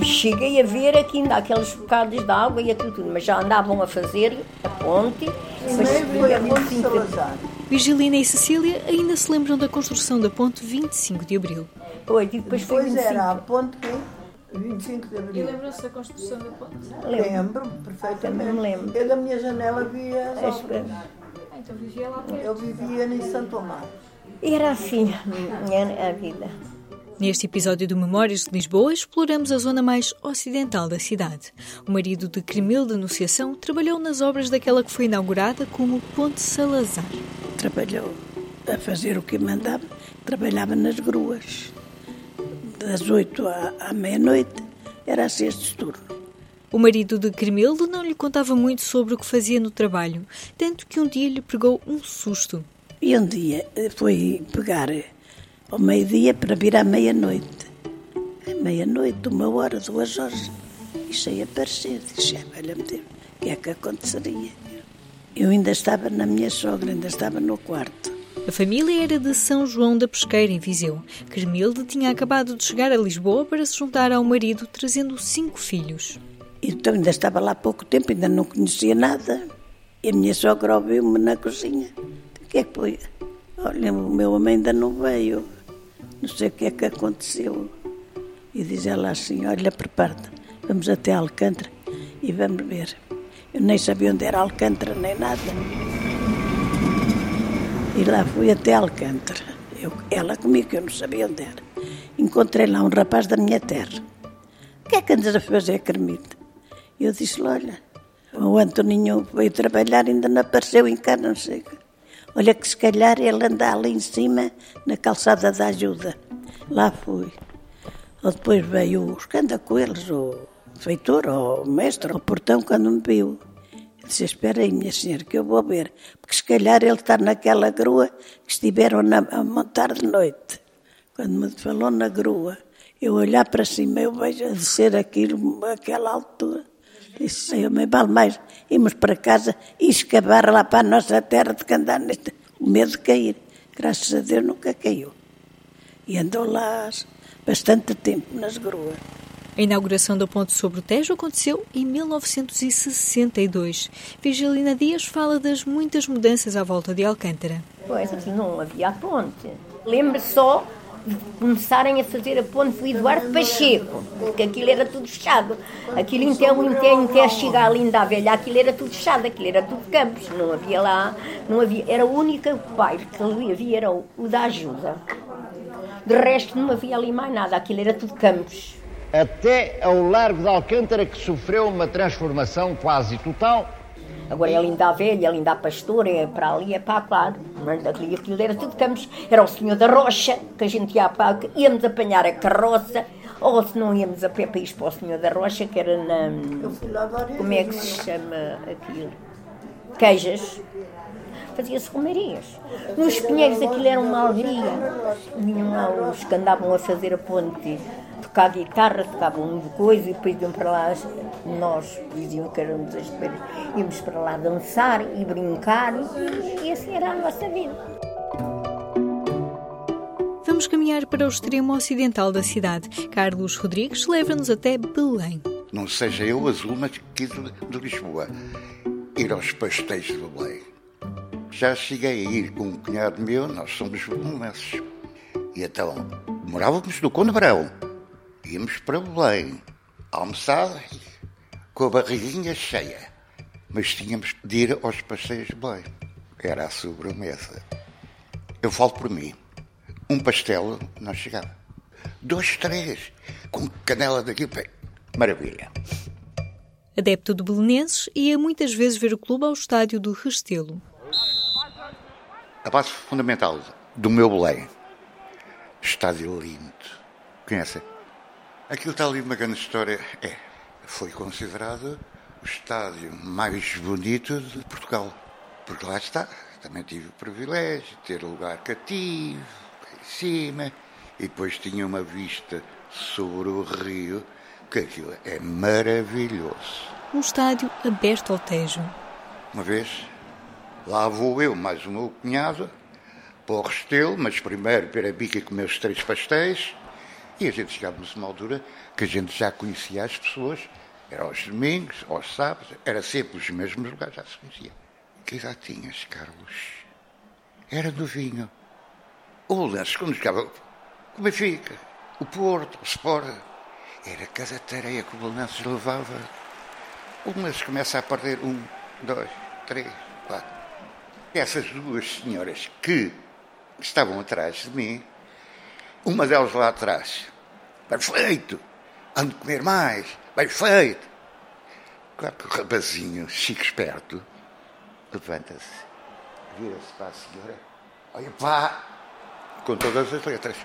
cheguei a ver aqui ainda aqueles bocados de água e aquilo tudo, mas já andavam a fazer a ponte. Foi a ponte de Salazar. Virgilina e Cecília ainda se lembram da construção da ponte 25 de Abril. Foi, e depois foi Depois 25. era a ponte que 25 de Abril. lembram-se da construção da ponte? Lembro perfeitamente. Também me lembro. Eu da minha janela via as As- obras. Ah, então vivia lá perto. Eu vivia em Santo Amaro. Era assim a a vida. Neste episódio do Memórias de Lisboa, exploramos a zona mais ocidental da cidade. O marido de Cremil de Anunciação trabalhou nas obras daquela que foi inaugurada como Ponte Salazar. trabalhou a fazer o que mandava, trabalhava nas gruas. Das oito à, à meia-noite era assim este turno. O marido de Cremilde não lhe contava muito sobre o que fazia no trabalho, tanto que um dia lhe pegou um susto. E um dia eh, foi pegar eh, ao meio-dia para vir à meia-noite. À meia-noite, uma hora, duas horas. E sei aparecer. Disse, ah, valha-me Deus, o que é que aconteceria? Eu ainda estava na minha sogra, ainda estava no quarto. A família era de São João da Pesqueira, em Viseu. Cremilde tinha acabado de chegar a Lisboa para se juntar ao marido, trazendo cinco filhos. Então ainda estava lá há pouco tempo, ainda não conhecia nada. E a minha sogra ouviu-me na cozinha. O que é que foi? Olha, o meu homem ainda não veio. Não sei o que é que aconteceu. E diz ela assim, olha, prepara-te. Vamos até Alcântara e vamos ver. Eu nem sabia onde era Alcântara, nem nada. E lá fui até Alcântara. Eu, ela comigo, que eu não sabia onde era. Encontrei lá um rapaz da minha terra. O que é que andas a fazer, Carmita? Eu disse-lhe, olha, o Antoninho veio trabalhar, ainda não apareceu em cá, não sei. Olha que se calhar ele anda ali em cima, na calçada da ajuda. Lá fui. Ou depois veio os que com eles, o feitor, ou o mestre, o portão, quando me viu. Eu disse, espera aí, minha senhora, que eu vou ver. Porque se calhar ele está naquela grua que estiveram na- a montar de noite. Quando me falou na grua, eu olhar para cima, eu vejo a descer aquilo, aquela altura. Disse, Senhor, me vale mais irmos para casa e escavar lá para a nossa terra de que andar neste o medo de cair. Graças a Deus nunca caiu. E andou lá bastante tempo nas gruas. A inauguração da ponte sobre o Tejo aconteceu em 1962. Virgilina Dias fala das muitas mudanças à volta de Alcântara. Pois, aqui não havia a ponte. Lembro só começarem a fazer a ponte do Eduardo Pacheco, porque aquilo era tudo fechado. Aquilo então, até, até chegar ali da velha, aquilo era tudo fechado, aquilo era tudo campos, não havia lá, não havia, era o único bairro que ali havia, era o, o da ajuda. De resto não havia ali mais nada, aquilo era tudo campos. até ao Largo de Alcântara, que sofreu uma transformação quase total. Agora é linda a velha, é linda a pastora, é para ali, é para lá. Mas aquilo, aquilo era tudo campos. Era o senhor da rocha, que a gente ia para, íamos apanhar a carroça, ou se não íamos a pé para ir para o senhor da rocha, que era na. Como é que se chama aquilo? Queijas. Fazia-se romarias. Nos pinheiros aquilo era uma alegria. Vinham lá os que andavam a fazer a ponte, tocar guitarra, tocavam de coisa e depois iam para lá, nós diziam que éramos as feiras, íamos para lá dançar e brincar e, e assim era a nossa vida. Vamos caminhar para o extremo ocidental da cidade. Carlos Rodrigues leva-nos até Belém. Não seja eu azul, mas aqui de, de Lisboa. Ir aos pastéis de Belém. Já cheguei a ir com um cunhado meu, nós somos belenenses. E então, morávamos no Conde Brão. Íamos para Belém, almoçar com a barriguinha cheia. Mas tínhamos de ir aos pastéis de Belém. Era a sobremesa. Eu falo por mim. Um pastel não chegava. Dois, três, com canela daqui. bem, Maravilha. Adepto de belenenses, ia muitas vezes ver o clube ao estádio do Restelo. A base fundamental do meu Belém. Estádio lindo. Conhecem? Aquilo está ali uma grande história. É, foi considerado o estádio mais bonito de Portugal. Porque lá está. Também tive o privilégio de ter lugar cativo, em cima. E depois tinha uma vista sobre o rio, que aquilo é maravilhoso. Um estádio aberto ao Tejo. Uma vez, lá vou eu, mais o meu cunhado, para o Restelo, mas primeiro ver a bica comer os três pastéis E a gente chegávamos a uma altura que a gente já conhecia as pessoas, era aos domingos, aos sábados, era sempre os mesmos lugares, já se conhecia. Que idade tinhas, Carlos? Era novinho. O Lenço, quando jogava com o Benfica, o Porto, o Sport, era cada tareia que o Belenenses levava. O Lenço começa a perder um, dois, três, quatro. Essas duas senhoras que estavam atrás de mim, uma delas lá atrás, perfeito, ando comer mais, bem feito. Claro que o rapazinho, chico esperto, levanta-se, vira-se para a senhora, olha pá, com todas as letras.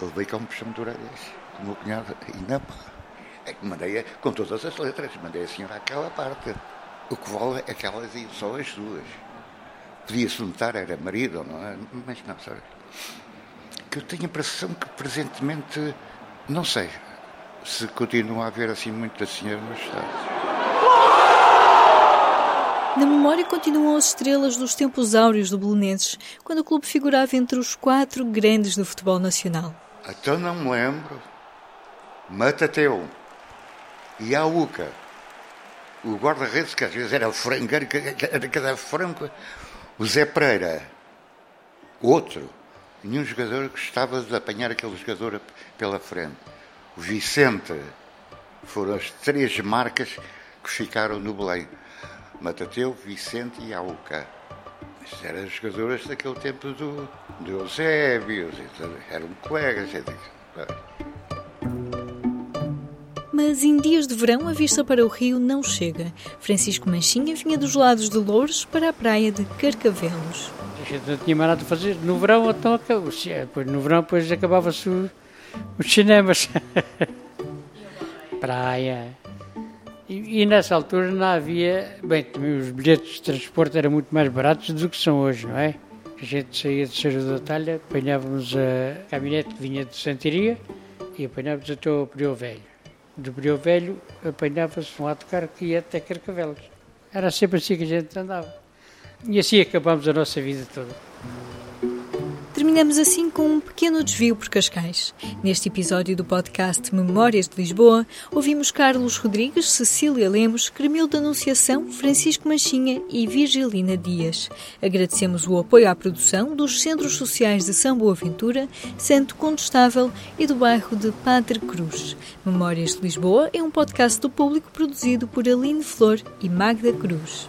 Ele veio cá um puxão de orelhas, o meu cunhado, não pá. É mandei com todas as letras, mandei a senhora aquela parte. O que vale é que ela dizia só as duas. Podia-se notar, era marido, não é? Mas não, sabe? Que eu tenho a impressão que presentemente, não sei, se continua a haver assim muitas senhoras nos Estados. Na memória continuam as estrelas dos tempos áureos do Belenenses, quando o clube figurava entre os quatro grandes do futebol nacional. Então não me lembro. Matateu e a Uca. O guarda-redes, que às vezes era frangueiro, que era cada franco. O Zé Pereira. Outro. Nenhum jogador gostava de apanhar aquele jogador pela frente. O Vicente. Foram as três marcas que ficaram no Belém. Matateu, Vicente e Auca. Mas eram jogadores daquele tempo do, do Eusébio, eram colegas. Mas em dias de verão a vista para o rio não chega. Francisco Manchinha vinha dos lados de Louros para a praia de Carcavelos. A gente não tinha mais nada a fazer. No verão, então, depois, no verão, depois acabava-se os cinemas. praia. E, e, nessa altura não havia. Bem, também os bilhetes de transporte eram muito mais baratos do que são hoje, não é? A gente saía de Serra da Talha, apanhávamos a caminhonete que vinha de Santiria e apanhávamos até o Brio Velho. Do Brio Velho apanhava-se um autocarro que ia até Carcavelos. Era sempre assim que a gente andava. E assim acabámos a nossa vida toda. Terminamos assim com um pequeno desvio por Cascais. Neste episódio do podcast Memórias de Lisboa, ouvimos Carlos Rodrigues, Cecília Lemos, Cremilda Anunciação, Francisco Manchinha e Virgilina Dias. Agradecemos o apoio à produção dos Centros Sociais de São Boaventura, Santo Condestável e do bairro de Padre Cruz. Memórias de Lisboa é um podcast do público produzido por Aline Flor e Magda Cruz.